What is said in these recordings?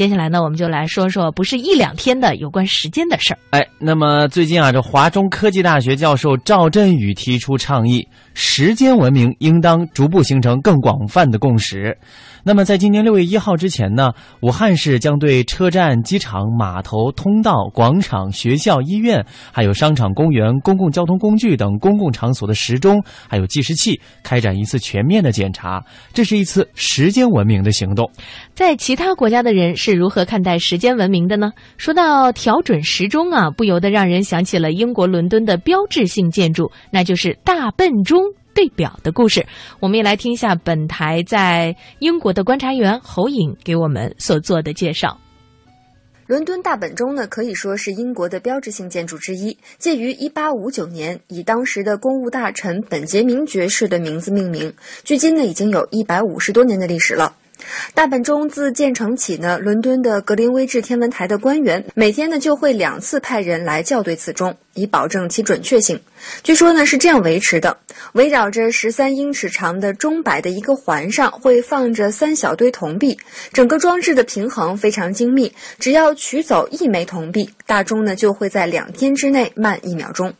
接下来呢，我们就来说说不是一两天的有关时间的事儿。哎，那么最近啊，这华中科技大学教授赵振宇提出倡议，时间文明应当逐步形成更广泛的共识。那么，在今年六月一号之前呢，武汉市将对车站、机场、码头、通道、广场、学校、医院，还有商场、公园、公共交通工具等公共场所的时钟，还有计时器，开展一次全面的检查。这是一次时间文明的行动。在其他国家的人是如何看待时间文明的呢？说到调准时钟啊，不由得让人想起了英国伦敦的标志性建筑，那就是大笨钟。对表的故事，我们也来听一下本台在英国的观察员侯颖给我们所做的介绍。伦敦大本钟呢，可以说是英国的标志性建筑之一，介于1859年，以当时的公务大臣本杰明爵士的名字命名，距今呢已经有一百五十多年的历史了。大本钟自建成起呢，伦敦的格林威治天文台的官员每天呢就会两次派人来校对此钟，以保证其准确性。据说呢是这样维持的：围绕着十三英尺长的钟摆的一个环上会放着三小堆铜币，整个装置的平衡非常精密。只要取走一枚铜币，大钟呢就会在两天之内慢一秒钟。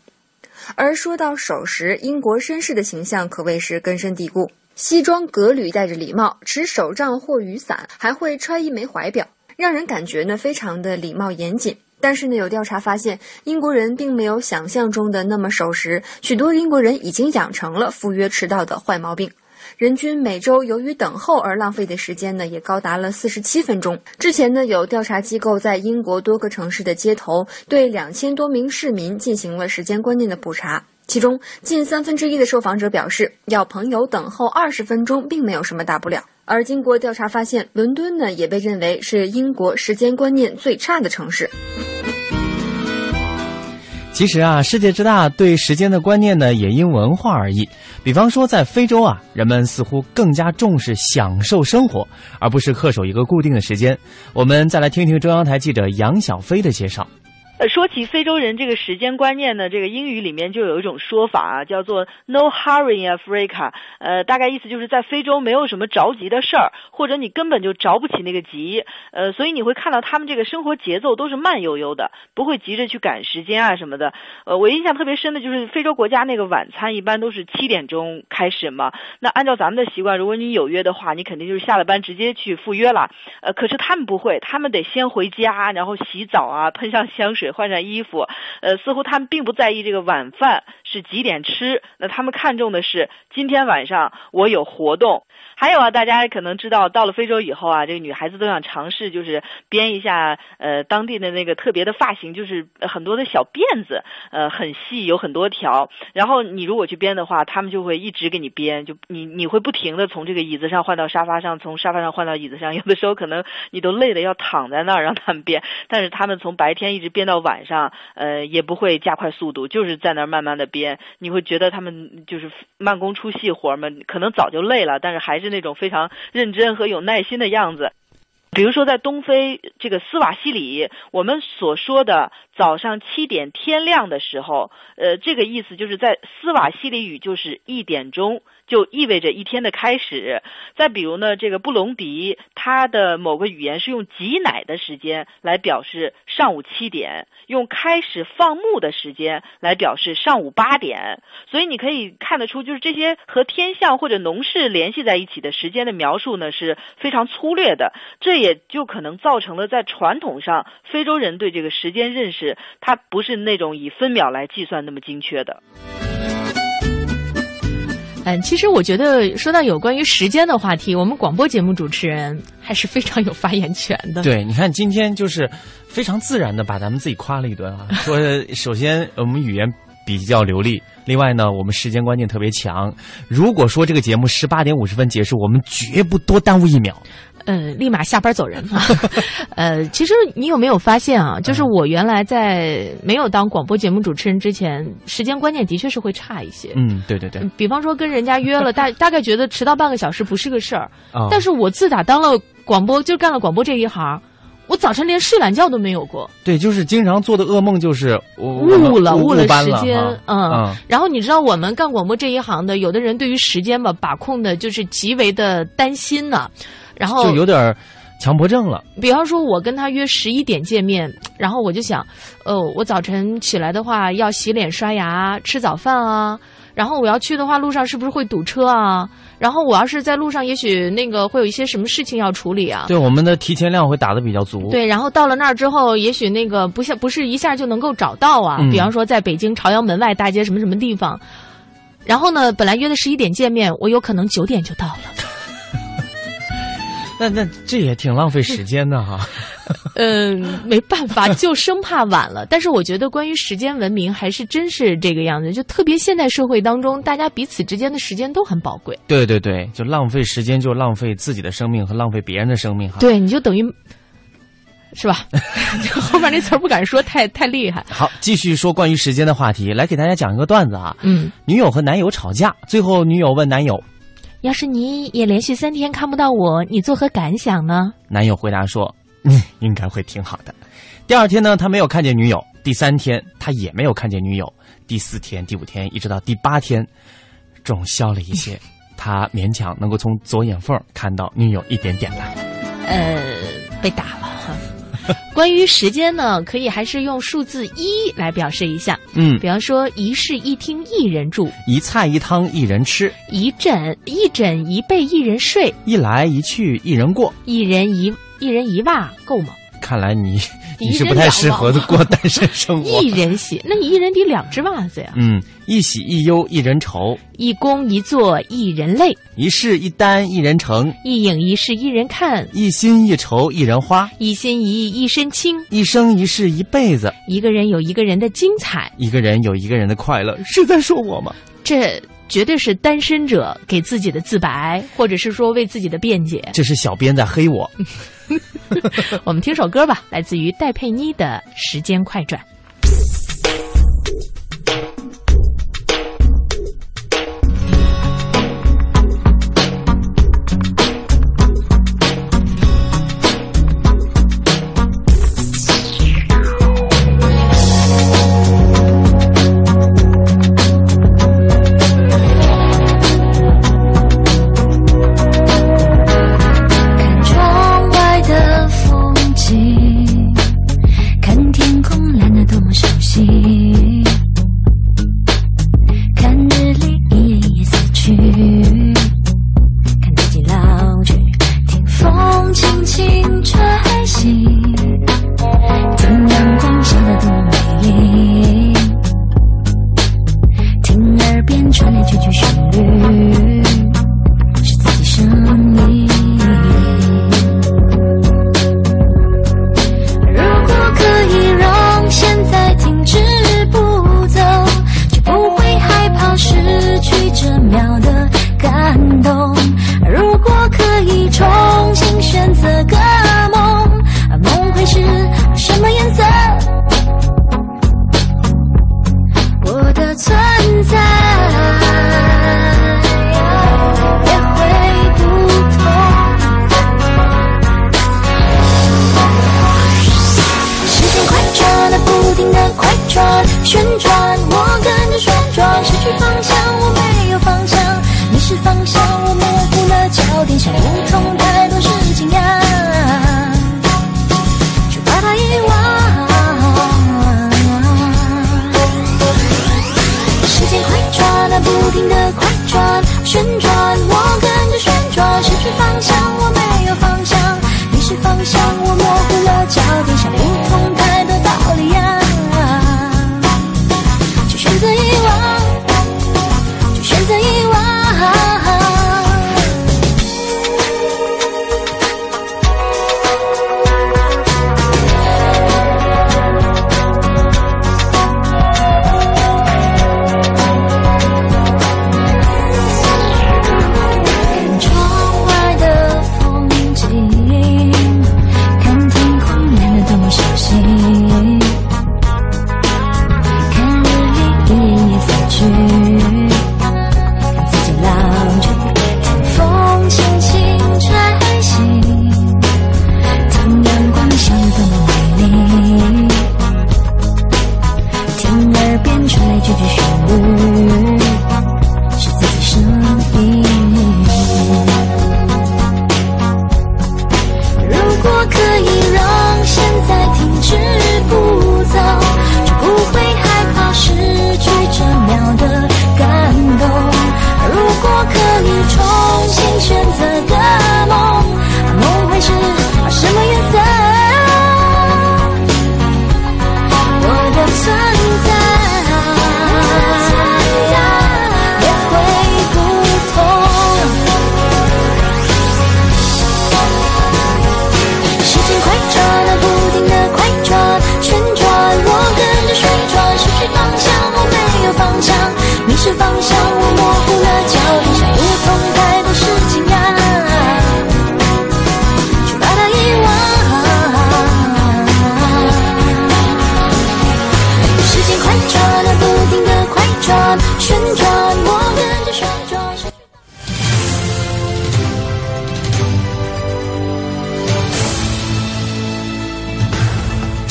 而说到守时，英国绅士的形象可谓是根深蒂固。西装革履，戴着礼帽，持手杖或雨伞，还会揣一枚怀表，让人感觉呢非常的礼貌严谨。但是呢，有调查发现，英国人并没有想象中的那么守时，许多英国人已经养成了赴约迟到的坏毛病。人均每周由于等候而浪费的时间呢，也高达了四十七分钟。之前呢，有调查机构在英国多个城市的街头，对两千多名市民进行了时间观念的普查。其中近三分之一的受访者表示，要朋友等候二十分钟并没有什么大不了。而经过调查发现，伦敦呢也被认为是英国时间观念最差的城市。其实啊，世界之大，对时间的观念呢也因文化而异。比方说，在非洲啊，人们似乎更加重视享受生活，而不是恪守一个固定的时间。我们再来听听中央台记者杨小飞的介绍。呃，说起非洲人这个时间观念呢，这个英语里面就有一种说法啊，叫做 “No hurry in Africa”。呃，大概意思就是在非洲没有什么着急的事儿，或者你根本就着不起那个急。呃，所以你会看到他们这个生活节奏都是慢悠悠的，不会急着去赶时间啊什么的。呃，我印象特别深的就是非洲国家那个晚餐一般都是七点钟开始嘛。那按照咱们的习惯，如果你有约的话，你肯定就是下了班直接去赴约了。呃，可是他们不会，他们得先回家，然后洗澡啊，喷上香水。换上衣服，呃，似乎他们并不在意这个晚饭是几点吃，那他们看重的是今天晚上我有活动。还有啊，大家可能知道，到了非洲以后啊，这个女孩子都想尝试，就是编一下呃当地的那个特别的发型，就是很多的小辫子，呃，很细，有很多条。然后你如果去编的话，他们就会一直给你编，就你你会不停的从这个椅子上换到沙发上，从沙发上换到椅子上，有的时候可能你都累的要躺在那儿让他们编，但是他们从白天一直编到晚上，呃，也不会加快速度，就是在那儿慢慢的编。你会觉得他们就是慢工出细活嘛，可能早就累了，但是还是。那种非常认真和有耐心的样子，比如说在东非这个斯瓦西里，我们所说的早上七点天亮的时候，呃，这个意思就是在斯瓦西里语就是一点钟。就意味着一天的开始。再比如呢，这个布隆迪，它的某个语言是用挤奶的时间来表示上午七点，用开始放牧的时间来表示上午八点。所以你可以看得出，就是这些和天象或者农事联系在一起的时间的描述呢，是非常粗略的。这也就可能造成了在传统上，非洲人对这个时间认识，它不是那种以分秒来计算那么精确的。嗯，其实我觉得说到有关于时间的话题，我们广播节目主持人还是非常有发言权的。对，你看今天就是非常自然的把咱们自己夸了一顿啊，说 首先我们语言比较流利，另外呢我们时间观念特别强。如果说这个节目十八点五十分结束，我们绝不多耽误一秒。呃，立马下班走人啊！呃，其实你有没有发现啊？就是我原来在没有当广播节目主持人之前，时间观念的确是会差一些。嗯，对对对。比方说跟人家约了，大大概觉得迟到半个小时不是个事儿。但是我自打当了广播，就干了广播这一行，我早晨连睡懒觉都没有过。对，就是经常做的噩梦就是误了误了时间。嗯。然后你知道我们干广播这一行的，有的人对于时间吧把控的就是极为的担心呢。然后就有点强迫症了。比方说，我跟他约十一点见面，然后我就想，呃，我早晨起来的话要洗脸、刷牙、吃早饭啊。然后我要去的话，路上是不是会堵车啊？然后我要是在路上，也许那个会有一些什么事情要处理啊？对，我们的提前量会打的比较足。对，然后到了那儿之后，也许那个不像不是一下就能够找到啊。嗯比方说，在北京朝阳门外大街什么什么地方，然后呢，本来约的十一点见面，我有可能九点就到了。那那这也挺浪费时间的哈。嗯，没办法，就生怕晚了。但是我觉得，关于时间文明，还是真是这个样子。就特别现代社会当中，大家彼此之间的时间都很宝贵。对对对，就浪费时间，就浪费自己的生命和浪费别人的生命哈。对，你就等于，是吧？就 后面那词儿不敢说，太太厉害。好，继续说关于时间的话题，来给大家讲一个段子啊。嗯，女友和男友吵架，最后女友问男友，要是你也连续三天看不到我，你作何感想呢？男友回答说：“嗯，应该会挺好的。”第二天呢，他没有看见女友；第三天，他也没有看见女友；第四天、第五天，一直到第八天，总消了一些，他勉强能够从左眼缝看到女友一点点了。呃，被打了哈。关于时间呢，可以还是用数字一来表示一下。嗯，比方说，一室一厅一人住，一菜一汤一人吃，一枕一枕一被一人睡，一来一去一人过。一人一一人一袜够吗？看来你 你是不太适合的过单身生活。一人洗，那你一人得两只袜子呀。嗯，一喜一忧一人愁，一公一坐一人累，一事一单一人成，一影一事一人看，一心一愁一人花，一心一意一身轻。一生一世一辈子。一个人有一个人的精彩，一个人有一个人的快乐，是在说我吗？这绝对是单身者给自己的自白，或者是说为自己的辩解。这是小编在黑我。我们听首歌吧，来自于戴佩妮的《时间快转》。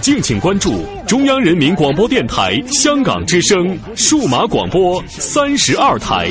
敬请关注中央人民广播电台香港之声数码广播三十二台。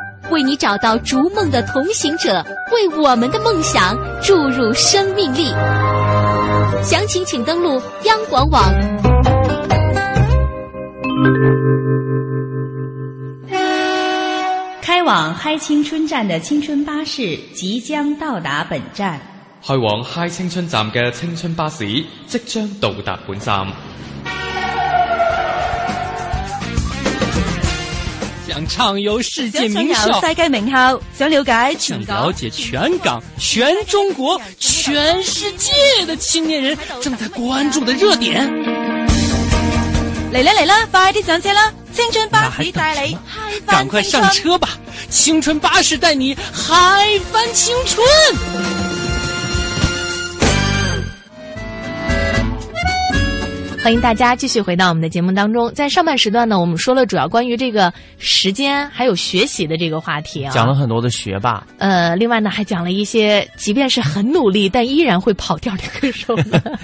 为你找到逐梦的同行者，为我们的梦想注入生命力。详情请登录央广网。开往嗨青春站的青春巴士即将到达本站。开往嗨青春站嘅青春巴士即将到达本站。想畅游世界名校，世界名校，想了解想了解全港、全中国、全世界的青年人正在关注的热点。嚟啦嚟啦，快啲上車啦！青春巴士帶你嗨翻趕快上車吧！青春巴士帶你嗨翻青春。歡迎大家继续回到我们的节目当中。在上半时段呢，我们说了主要关于这个时间还有学习的这个话题啊，讲了很多的学霸。呃，另外呢，还讲了一些即便是很努力但依然会跑调的歌手。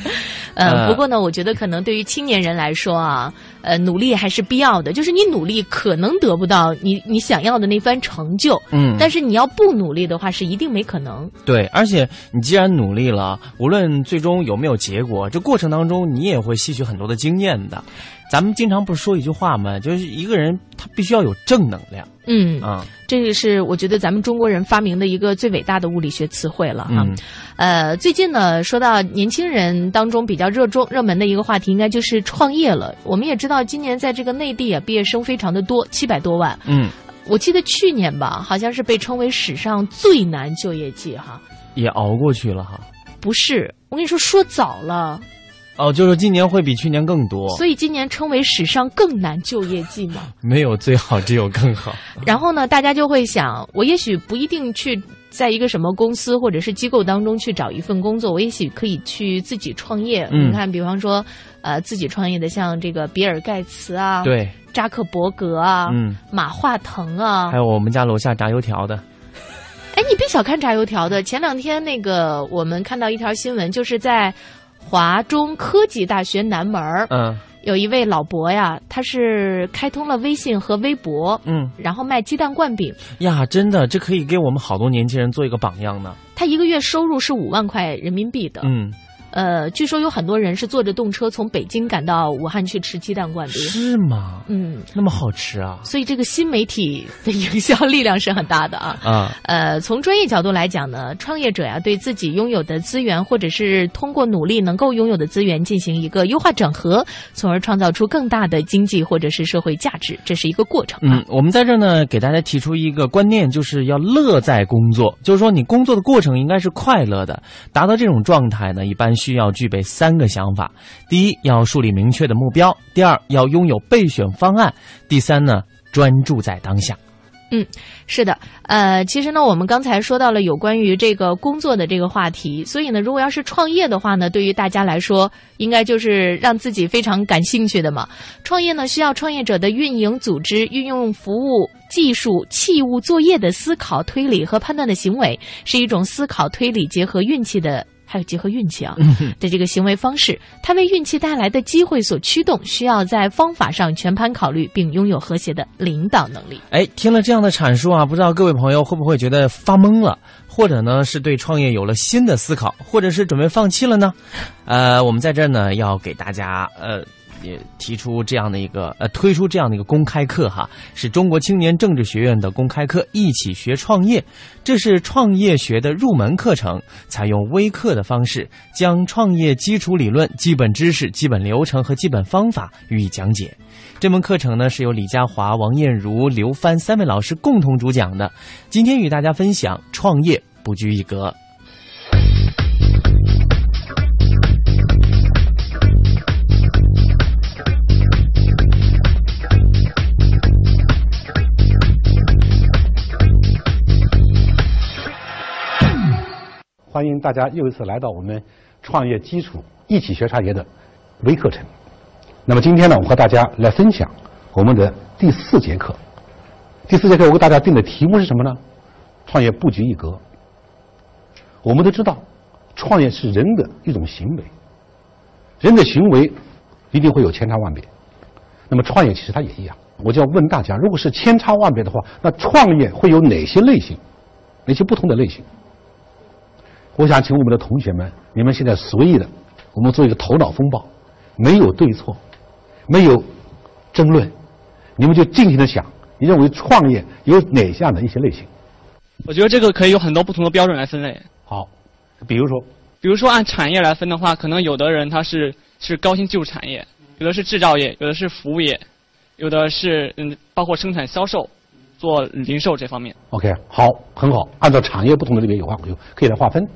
呃，不过呢，我觉得可能对于青年人来说啊，呃，努力还是必要的。就是你努力可能得不到你你想要的那番成就，嗯，但是你要不努力的话，是一定没可能。对，而且你既然努力了，无论最终有没有结果，这过程当中你也会吸取很多的经验的。咱们经常不是说一句话吗？就是一个人他必须要有正能量。嗯啊，这个是我觉得咱们中国人发明的一个最伟大的物理学词汇了哈。嗯呃，最近呢，说到年轻人当中比较热衷热门的一个话题，应该就是创业了。我们也知道，今年在这个内地啊，毕业生非常的多，七百多万。嗯，我记得去年吧，好像是被称为史上最难就业季哈。也熬过去了哈。不是，我跟你说，说早了。哦，就是今年会比去年更多，所以今年称为史上更难就业季嘛。没有最好，只有更好。然后呢，大家就会想，我也许不一定去在一个什么公司或者是机构当中去找一份工作，我也许可以去自己创业。嗯，你看，比方说，呃，自己创业的，像这个比尔盖茨啊，对，扎克伯格啊，嗯，马化腾啊，还有我们家楼下炸油条的。哎，你别小看炸油条的，前两天那个我们看到一条新闻，就是在。華中科技大学南门儿，嗯，有一位老伯呀，他是开通了微信和微博，嗯，然后卖鸡蛋灌饼。呀，真的，这可以给我们好多年轻人做一个榜样呢。他一个月收入是五万块人民币的，嗯，呃，据说有很多人是坐着动车从北京赶到武汉去吃鸡蛋灌饼。是吗？嗯，那么好吃啊！所以这个新媒体的营销力量是很大的啊。啊，呃，从专业角度来讲呢，创业者呀、对自己拥有的资源，或者是通过努力能够拥有的资源进行一个优化整合，从而创造出更大的经济或者是社会价值，这是一个过程啊。嗯，我们在这儿呢，给大家提出一个观念，就是要乐在工作，就是说你工作的过程应该是快乐的。达到这种状态呢，一般需需要具备三个想法：第一，要树立明确的目标；第二，要拥有备选方案；第三呢，专注在当下。嗯，是的，呃，其实呢，我们刚才说到了有关于这个工作的这个话题，所以呢，如果要是创业的话呢，对于大家来说，应该就是让自己非常感兴趣的嘛。创业呢，需要创业者的运营、组织、运用服务、技术、器物、作业的思考、推理和判断的行为，是一种思考、推理结合运气的。还有结合运气啊的这个行为方式，它为运气带来的机会所驱动，需要在方法上全盘考虑，并拥有和谐的领导能力。哎，听了这样的阐述啊，不知道各位朋友会不会觉得发懵了，或者呢是对创业有了新的思考，或者是准备放弃了呢？呃，我们在这儿呢要给大家呃。也提出这样的一个呃，推出这样的一个公开课哈，是中国青年政治学院的公开课，一起学创业。这是创业学的入门课程，采用微课的方式，将创业基础理论、基本知识、基本流程和基本方法予以讲解。这门课程呢是由李佳华、王艳茹、刘帆三位老师共同主讲的。今天与大家分享创业不拘一格。欢迎大家又一次来到我们创业基础一起学创业的微课程。那么今天呢，我和大家来分享我们的第四节课。第四节课我给大家定的题目是什么呢？创业不拘一格。我们都知道，创业是人的一种行为，人的行为一定会有千差万别。那么创业其实它也一样。我就要问大家，如果是千差万别的话，那创业会有哪些类型？哪些不同的类型？我想请我们的同学们，你们现在随意的，我们做一个头脑风暴，没有对错，没有争论，你们就尽情的想，你认为创业有哪项的一些类型？我觉得这个可以有很多不同的标准来分类。好，比如说，比如说按产业来分的话，可能有的人他是是高新技术产业，有的是制造业，有的是服务业，有的是嗯包括生产销售、做零售这方面。OK，好，很好，按照产业不同的类别有划，有可以来划分。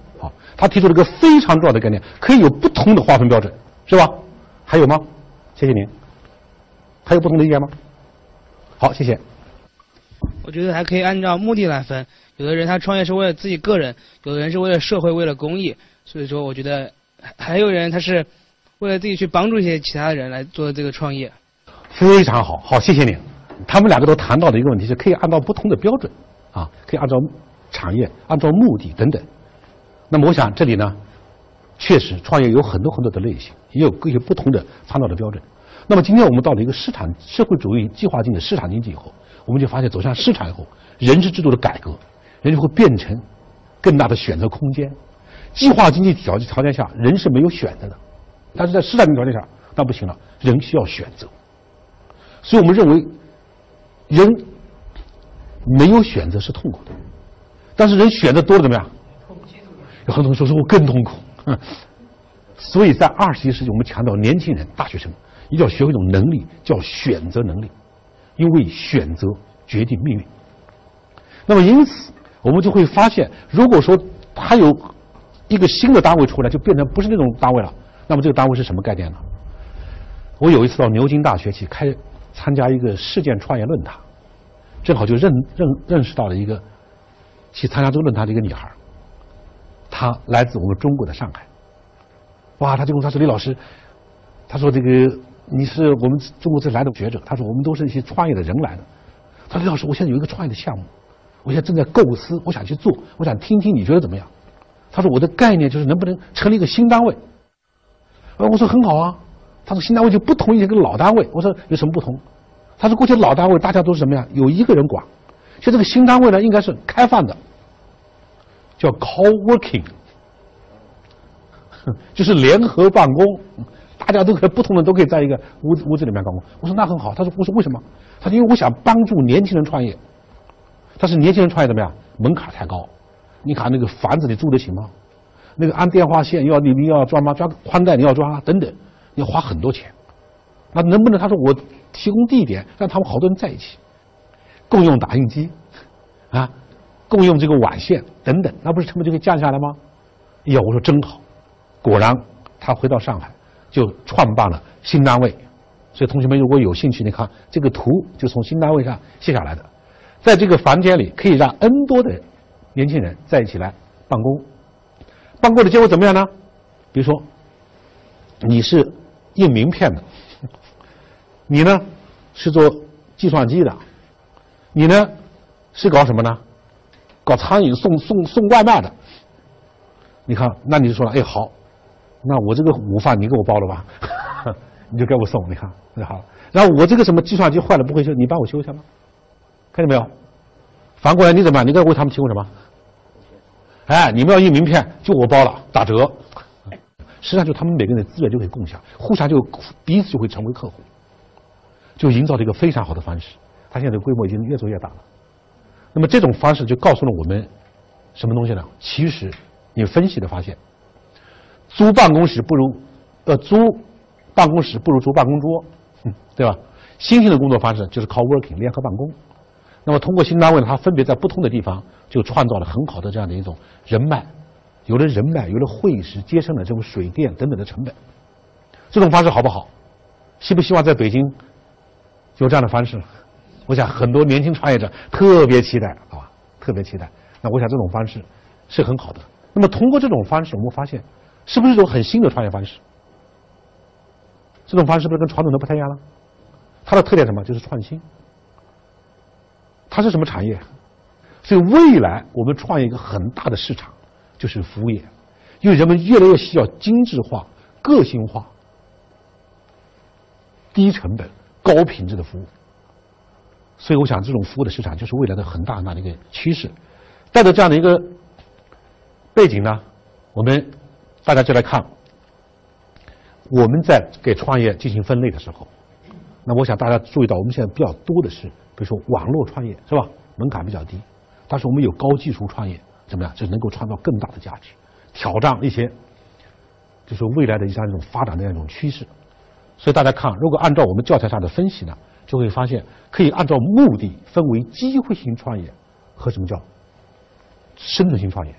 好，他提出了一个非常重要的概念，可以有不同的划分标准，是吧？还有吗？谢谢您。还有不同的意见吗？好，谢谢。我觉得还可以按照目的来分，有的人他创业是为了自己个人，有的人是为了社会、为了公益，所以说我觉得还还有人他是为了自己去帮助一些其他的人来做这个创业。非常好，好，谢谢你。他们两个都谈到的一个问题是，可以按照不同的标准，啊，可以按照产业、按照目的等等。那么我想这里呢，确实创业有很多很多的类型，也有各些不同的参照的标准。那么今天我们到了一个市场社会主义计划经济市场经济以后，我们就发现走向市场以后，人事制度的改革，人就会变成更大的选择空间。计划经济条条件下，人是没有选择的，但是在市场经济条件下，那不行了，人需要选择。所以我们认为，人没有选择是痛苦的，但是人选择多了怎么样？有很多人说说我更痛苦。嗯，所以在二十一世纪，我们强调年轻人、大学生一定要学会一种能力，叫选择能力，因为选择决定命运。那么因此，我们就会发现，如果说他有一个新的单位出来，就变成不是那种单位了，那么这个单位是什么概念呢？我有一次到牛津大学去开参加一个事件创业论坛，正好就认认认识到了一个去参加这个论坛的一个女孩他，来自我们中国的上海。哇，他就跟我说：“李老师，他说这个你是我们中国这来的学者，他说我们都是一些创业的人来的。他说李老师，我现在有一个创业的项目，我现在正在构思，我想去做，我想听听你觉得怎么样？”他说我的概念就是能不能成立一个新单位。呃，我说很好啊。他说新单位就不同于一个老单位。我说有什么不同？他说过去老单位大家都是什么呀？有一个人管，就这个新单位呢，应该是开放的，叫 co-working。就是联合办公，大家都可以不同的都可以在一个屋子屋子里面办公。我说那很好，他说我说为什么？他说因为我想帮助年轻人创业。但是年轻人创业怎么样？门槛太高，你看那个房子你住得起吗？那个安电话线要你你要装吗？装宽带你要装啊等等，要花很多钱。那能不能他说我提供地点，让他们好多人在一起，共用打印机，啊，共用这个网线等等，那不是成本就可以降下来吗？哎呀，我说真好，果然他回到上海就创办了新单位。所以同学们如果有兴趣，你看这个图就从新单位上卸下来的。在这个房间里，可以让 N 多的年轻人在一起来办公。办公的结果怎么样呢？比如说，你是印名片的，你呢是做计算机的，你呢是搞什么呢？搞餐饮送送送外卖的。你看，那你就说了，哎，好，那我这个午饭你给我包了吧，你就给我送。你看，那好了。然后我这个什么计算机坏了不会修，你帮我修一下吗？看见没有？反过来你怎么办？你该为他们提供什么？哎，你们要印名片，就我包了，打折。实际上就他们每个人的资源就可以共享，互相就彼此就会成为客户，就营造了一个非常好的方式。他现在规模已经越做越大了。那么这种方式就告诉了我们什么东西呢？其实你分析的发现，租办公室不如呃租办公室不如租办公桌，对吧？新型的工作方式就是靠 working 联合办公。那么通过新单位呢，它分别在不同的地方就创造了很好的这样的一种人脉，有了人脉，有了会议室，节省了这种水电等等的成本。这种方式好不好？希不希望在北京有这样的方式？我想很多年轻创业者特别期待，好吧？特别期待。那我想这种方式是很好的。那么通过这种方式，我们发现是不是一种很新的创业方式？这种方式是不是跟传统的不太一样了？它的特点什么？就是创新。它是什么产业？所以未来我们创业一个很大的市场就是服务业，因为人们越来越需要精致化、个性化、低成本、高品质的服务。所以我想，这种服务的市场就是未来的很大很大的一个趋势。带着这样的一个背景呢，我们大家就来看，我们在给创业进行分类的时候，那我想大家注意到，我们现在比较多的是。比如说网络创业是吧？门槛比较低，但是我们有高技术创业，怎么样？就能够创造更大的价值，挑战一些，就是未来的一项一种发展的一种趋势。所以大家看，如果按照我们教材上的分析呢，就会发现可以按照目的分为机会型创业和什么叫生存性创业。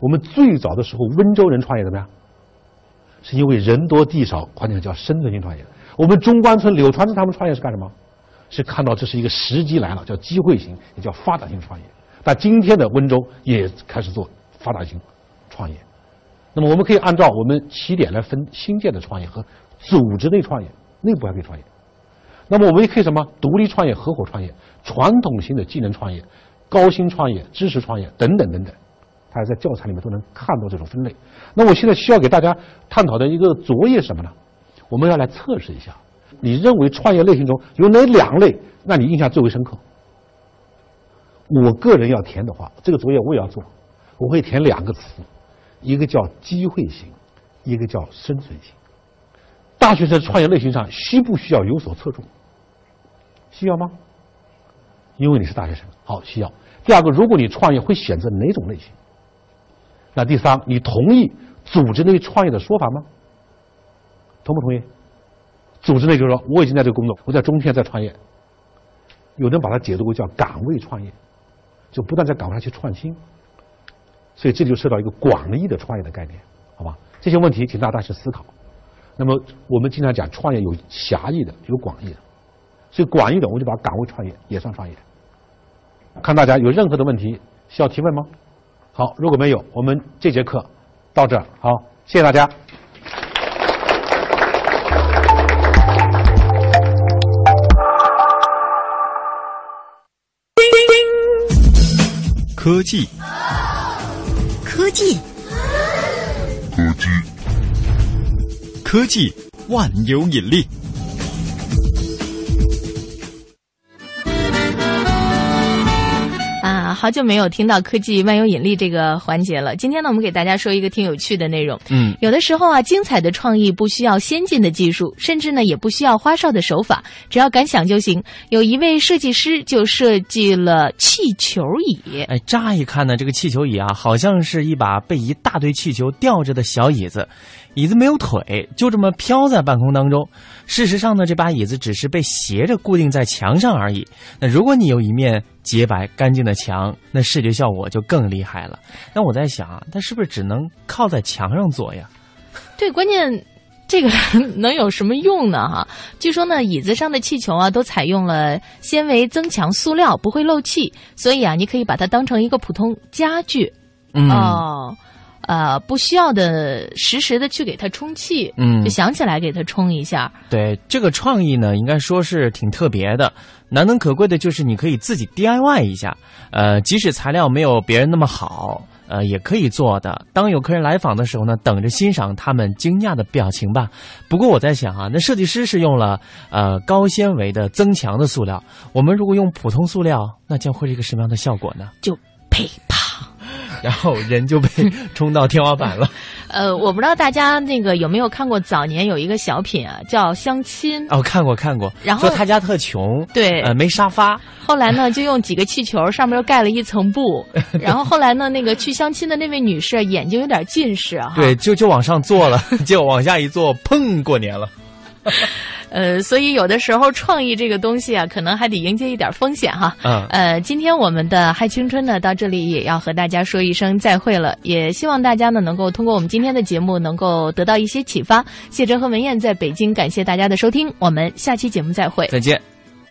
我们最早的时候，温州人创业怎么样？是因为人多地少，关键叫生存性创业。我们中关村柳传志他们创业是干什么？是看到这是一个时机来了，叫机会型，也叫发展性创业。但今天的温州也开始做发展型创业。那么我们可以按照我们起点来分新建的创业和组织类创业，内部还可以创业。那么我们也可以什么独立创业、合伙创业、传统型的技能创业、高薪创业、知识创业等等等等。大家在教材里面都能看到这种分类。那我现在需要给大家探讨的一个作业是什么呢？我们要来测试一下。你认为创业类型中有哪两类？让你印象最为深刻？我个人要填的话，这个作业我也要做，我会填两个词，一个叫机会型，一个叫生存型。大学生创业类型上需不需要有所侧重？需要吗？因为你是大学生，好，需要。第二个，如果你创业会选择哪种类型？那第三，你同意组织内创业的说法吗？同不同意？组织内就是说，我已经在这个工作，我在中天在创业。有人把它解读为叫岗位创业，就不断在岗位上去创新。所以这就涉及到一个广义的创业的概念，好吧？这些问题请大家去思考。那么我们经常讲创业有狭义的，有广义的。所以广义的，我就把岗位创业也算创业。看大家有任何的问题需要提问吗？好，如果没有，我们这节课到这儿。好，谢谢大家。科技，科技，科技，科技万有引力。好久没有听到科技万有引力这个环节了。今天呢，我们给大家说一个挺有趣的内容。嗯，有的时候啊，精彩的创意不需要先进的技术，甚至呢也不需要花哨的手法，只要敢想就行。有一位设计师就设计了气球椅。哎，乍一看呢，这个气球椅啊，好像是一把被一大堆气球吊着的小椅子，椅子没有腿，就这么飘在半空当中。事实上呢，这把椅子只是被斜着固定在墙上而已。那如果你有一面洁白干净的墙，那视觉效果就更厉害了。那我在想啊，它是不是只能靠在墙上做呀？对，关键这个能有什么用呢？哈，据说呢，椅子上的气球啊，都采用了纤维增强塑料，不会漏气，所以啊，你可以把它当成一个普通家具。嗯哦。呃，不需要的实时的去给它充气，嗯就想起来给它充一下。对这个创意呢，应该说是挺特别的。难能可贵的就是你可以自己 DIY 一下，呃，即使材料没有别人那么好，呃，也可以做的。当有客人来访的时候呢，等着欣赏他们惊讶的表情吧。不过我在想啊，那设计师是用了呃高纤维的增强的塑料，我们如果用普通塑料，那将会是一个什么样的效果呢？就噼啪，然后人就被冲到天花板了。呃，我不知道大家那个有没有看过早年有一个小品啊，叫《相亲》。哦，看过看过。然后说他家特穷，对，呃，没沙发。后来呢，就用几个气球，上面又盖了一层布。然后后来呢，那个去相亲的那位女士眼睛有点近视哈。对，就就往上坐了，结果往下一坐，砰，过年了。呃，所以有的时候创意这个东西啊，可能还得迎接一点风险哈。嗯。呃，今天我们的嗨青春呢，到这里也要和大家说一声再会了。也希望大家呢，能够通过我们今天的节目，能够得到一些启发。谢哲和文燕在北京，感谢大家的收听，我们下期节目再会。再见。